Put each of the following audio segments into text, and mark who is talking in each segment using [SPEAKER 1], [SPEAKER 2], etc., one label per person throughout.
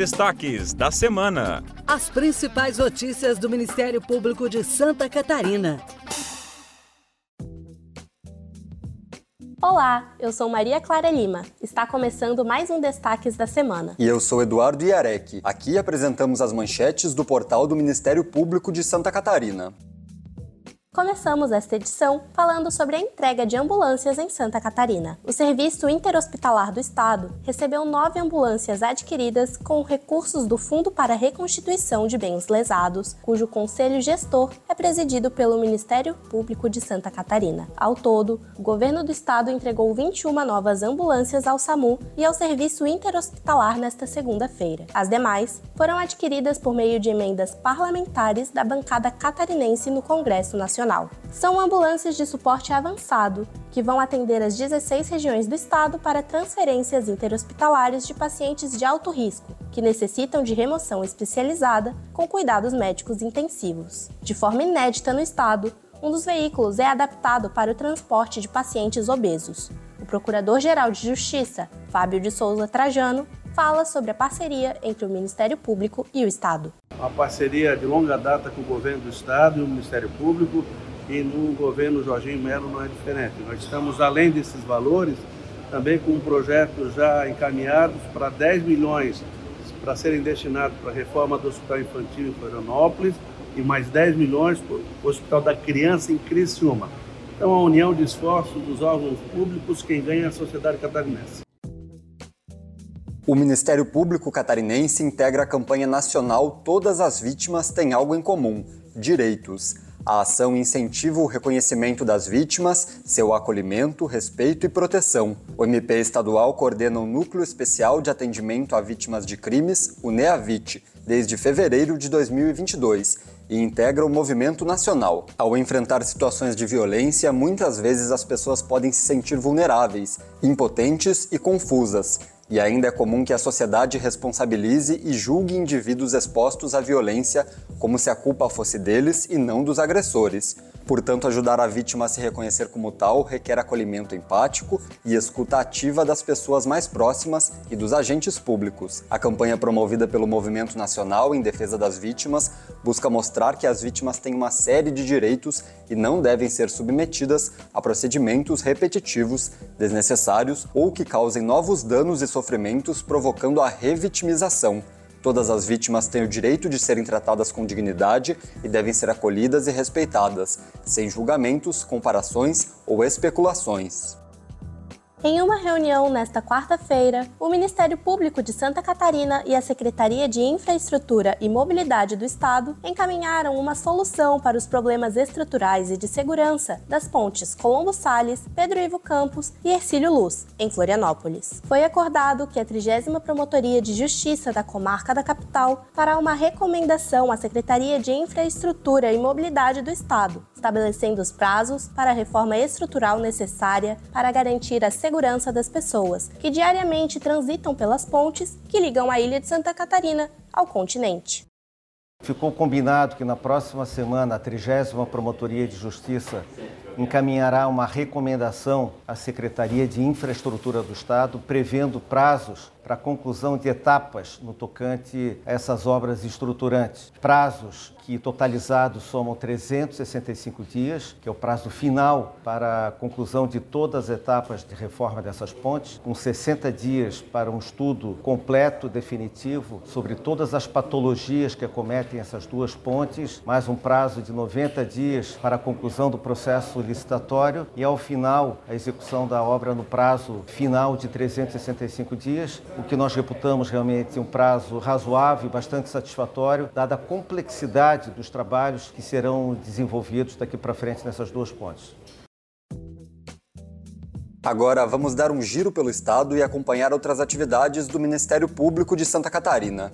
[SPEAKER 1] destaques da semana.
[SPEAKER 2] As principais notícias do Ministério Público de Santa Catarina.
[SPEAKER 3] Olá, eu sou Maria Clara Lima. Está começando mais um Destaques da Semana.
[SPEAKER 4] E eu sou Eduardo Iarec. Aqui apresentamos as manchetes do portal do Ministério Público de Santa Catarina.
[SPEAKER 3] Começamos esta edição falando sobre a entrega de ambulâncias em Santa Catarina. O Serviço Interhospitalar do Estado recebeu nove ambulâncias adquiridas com recursos do Fundo para Reconstituição de Bens Lesados, cujo conselho gestor é presidido pelo Ministério Público de Santa Catarina. Ao todo, o governo do estado entregou 21 novas ambulâncias ao SAMU e ao Serviço Interhospitalar nesta segunda-feira. As demais foram adquiridas por meio de emendas parlamentares da bancada catarinense no Congresso Nacional. Nacional. São ambulâncias de suporte avançado que vão atender as 16 regiões do estado para transferências interhospitalares de pacientes de alto risco, que necessitam de remoção especializada com cuidados médicos intensivos. De forma inédita no estado, um dos veículos é adaptado para o transporte de pacientes obesos. O Procurador-Geral de Justiça, Fábio de Souza Trajano, fala sobre a parceria entre o Ministério Público e o Estado
[SPEAKER 5] uma parceria de longa data com o governo do Estado e o Ministério Público, e no governo Jorginho Melo não é diferente. Nós estamos, além desses valores, também com um projeto já encaminhado para 10 milhões para serem destinados para a reforma do Hospital Infantil em Florianópolis e mais 10 milhões para o Hospital da Criança em Criciúma. Então, a união de esforços dos órgãos públicos, quem ganha é a sociedade catarinense.
[SPEAKER 4] O Ministério Público Catarinense integra a campanha nacional Todas as Vítimas têm algo em comum: direitos. A ação incentiva o reconhecimento das vítimas, seu acolhimento, respeito e proteção. O MP estadual coordena o Núcleo Especial de Atendimento a Vítimas de Crimes, o NEAVIT, desde fevereiro de 2022 e integra o movimento nacional. Ao enfrentar situações de violência, muitas vezes as pessoas podem se sentir vulneráveis, impotentes e confusas. E ainda é comum que a sociedade responsabilize e julgue indivíduos expostos à violência como se a culpa fosse deles e não dos agressores. Portanto, ajudar a vítima a se reconhecer como tal requer acolhimento empático e escuta ativa das pessoas mais próximas e dos agentes públicos. A campanha promovida pelo Movimento Nacional em Defesa das Vítimas busca mostrar que as vítimas têm uma série de direitos e não devem ser submetidas a procedimentos repetitivos, desnecessários ou que causem novos danos e sofrimentos, provocando a revitimização. Todas as vítimas têm o direito de serem tratadas com dignidade e devem ser acolhidas e respeitadas, sem julgamentos, comparações ou especulações.
[SPEAKER 3] Em uma reunião nesta quarta-feira, o Ministério Público de Santa Catarina e a Secretaria de Infraestrutura e Mobilidade do Estado encaminharam uma solução para os problemas estruturais e de segurança das pontes Colombo Salles, Pedro Ivo Campos e Ercílio Luz, em Florianópolis. Foi acordado que a 30 Promotoria de Justiça da Comarca da Capital fará uma recomendação à Secretaria de Infraestrutura e Mobilidade do Estado, estabelecendo os prazos para a reforma estrutural necessária para garantir a segurança das pessoas que diariamente transitam pelas pontes que ligam a ilha de Santa Catarina ao continente.
[SPEAKER 6] Ficou combinado que na próxima semana a 30 Promotoria de Justiça encaminhará uma recomendação à Secretaria de Infraestrutura do Estado, prevendo prazos para conclusão de etapas no tocante a essas obras estruturantes. Prazos que totalizados somam 365 dias, que é o prazo final para a conclusão de todas as etapas de reforma dessas pontes, com 60 dias para um estudo completo, definitivo, sobre todas as patologias que acometem essas duas pontes, mais um prazo de 90 dias para a conclusão do processo licitatório e, ao final, a execução da obra no prazo final de 365 dias, o que nós reputamos realmente um prazo razoável e bastante satisfatório, dada a complexidade dos trabalhos que serão desenvolvidos daqui para frente nessas duas pontes.
[SPEAKER 4] Agora vamos dar um giro pelo estado e acompanhar outras atividades do Ministério Público de Santa Catarina.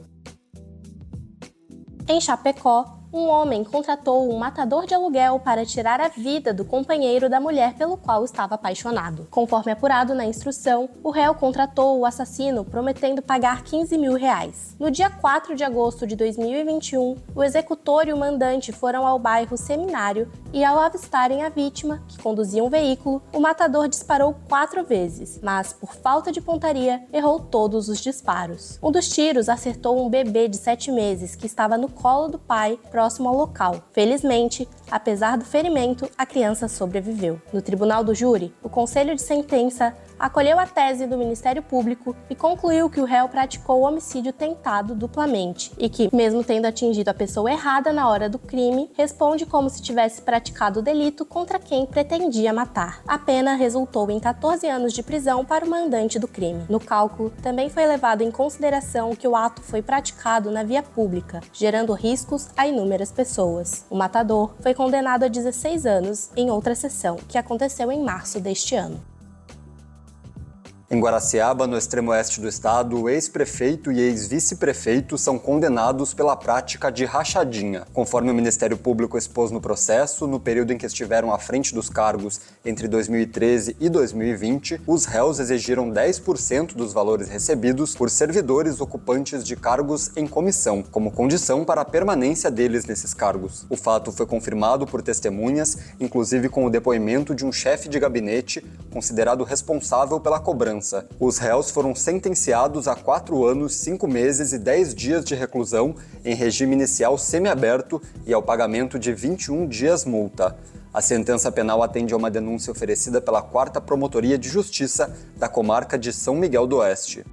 [SPEAKER 3] Em Chapecó, um homem contratou um matador de aluguel para tirar a vida do companheiro da mulher pelo qual estava apaixonado. Conforme apurado na instrução, o réu contratou o assassino prometendo pagar 15 mil reais. No dia 4 de agosto de 2021, o executor e o mandante foram ao bairro Seminário e ao avistarem a vítima, que conduzia um veículo, o matador disparou quatro vezes, mas por falta de pontaria, errou todos os disparos. Um dos tiros acertou um bebê de sete meses que estava no colo do pai, próximo ao local. Felizmente, apesar do ferimento, a criança sobreviveu. No tribunal do júri, o conselho de sentença acolheu a tese do Ministério Público e concluiu que o réu praticou o homicídio tentado duplamente e que, mesmo tendo atingido a pessoa errada na hora do crime, responde como se tivesse praticado o delito contra quem pretendia matar. A pena resultou em 14 anos de prisão para o mandante do crime. No cálculo, também foi levado em consideração que o ato foi praticado na via pública, gerando riscos a inúmeras pessoas. O matador foi condenado a 16 anos em outra sessão, que aconteceu em março deste ano.
[SPEAKER 4] Em Guaraciaba, no extremo oeste do estado, o ex-prefeito e ex-vice-prefeito são condenados pela prática de rachadinha. Conforme o Ministério Público expôs no processo, no período em que estiveram à frente dos cargos entre 2013 e 2020, os réus exigiram 10% dos valores recebidos por servidores ocupantes de cargos em comissão, como condição para a permanência deles nesses cargos. O fato foi confirmado por testemunhas, inclusive com o depoimento de um chefe de gabinete considerado responsável pela cobrança os réus foram sentenciados a quatro anos, cinco meses e dez dias de reclusão em regime inicial semiaberto e ao pagamento de 21 dias multa. A sentença penal atende a uma denúncia oferecida pela 4 Promotoria de Justiça da comarca de São Miguel do Oeste.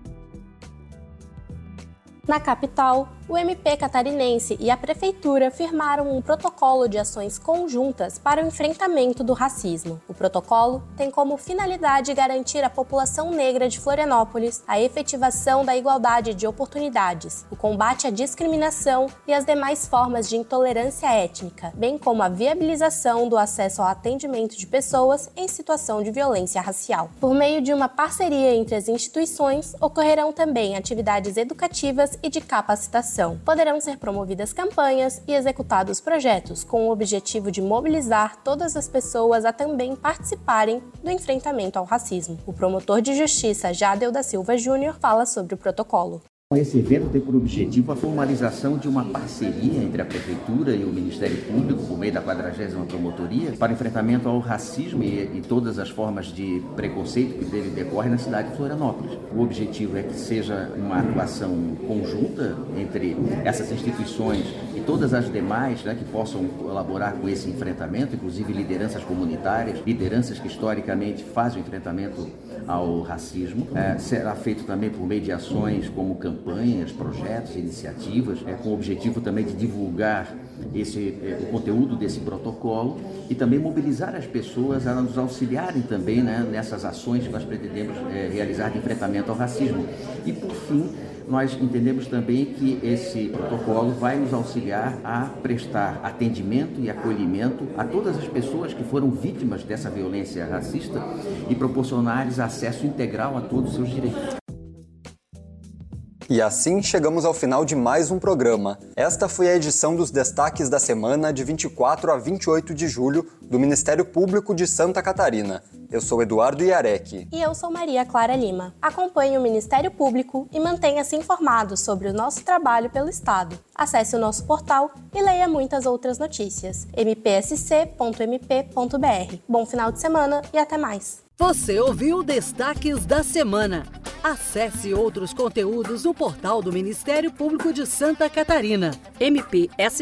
[SPEAKER 3] Na capital, o MP catarinense e a Prefeitura firmaram um protocolo de ações conjuntas para o enfrentamento do racismo. O protocolo tem como finalidade garantir à população negra de Florianópolis a efetivação da igualdade de oportunidades, o combate à discriminação e as demais formas de intolerância étnica, bem como a viabilização do acesso ao atendimento de pessoas em situação de violência racial. Por meio de uma parceria entre as instituições, ocorrerão também atividades educativas e de capacitação poderão ser promovidas campanhas e executados projetos com o objetivo de mobilizar todas as pessoas a também participarem do enfrentamento ao racismo. O promotor de justiça Jadel da Silva Júnior fala sobre o protocolo.
[SPEAKER 7] Esse evento tem por objetivo a formalização de uma parceria entre a Prefeitura e o Ministério Público, por meio da 40 Promotoria, para enfrentamento ao racismo e, e, todas as formas de preconceito que dele decorre na cidade de Florianópolis. O objetivo é que seja uma atuação conjunta entre essas instituições e todas as demais né, que possam colaborar com esse enfrentamento, inclusive lideranças comunitárias, lideranças que historicamente fazem o enfrentamento ao racismo. É, será feito também por meio de ações como campanhas, projetos, iniciativas, é, com o objetivo também de divulgar esse, é, o conteúdo desse protocolo e também mobilizar as pessoas a nos auxiliarem também né, nessas ações que nós pretendemos é, realizar de enfrentamento ao racismo. E, por fim, nós entendemos também que esse protocolo vai nos auxiliar a prestar atendimento e acolhimento a todas as pessoas que foram vítimas dessa violência racista e proporcionar-lhes acesso integral a todos os seus direitos.
[SPEAKER 4] E assim chegamos ao final de mais um programa. Esta foi a edição dos destaques da semana de 24 a 28 de julho do Ministério Público de Santa Catarina. Eu sou Eduardo Iarec.
[SPEAKER 3] E eu sou Maria Clara Lima. Acompanhe o Ministério Público e mantenha-se informado sobre o nosso trabalho pelo Estado. Acesse o nosso portal e leia muitas outras notícias. mpsc.mp.br. Bom final de semana e até mais.
[SPEAKER 2] Você ouviu Destaques da Semana. Acesse outros conteúdos no portal do Ministério Público de Santa Catarina, mpsc.mp.br.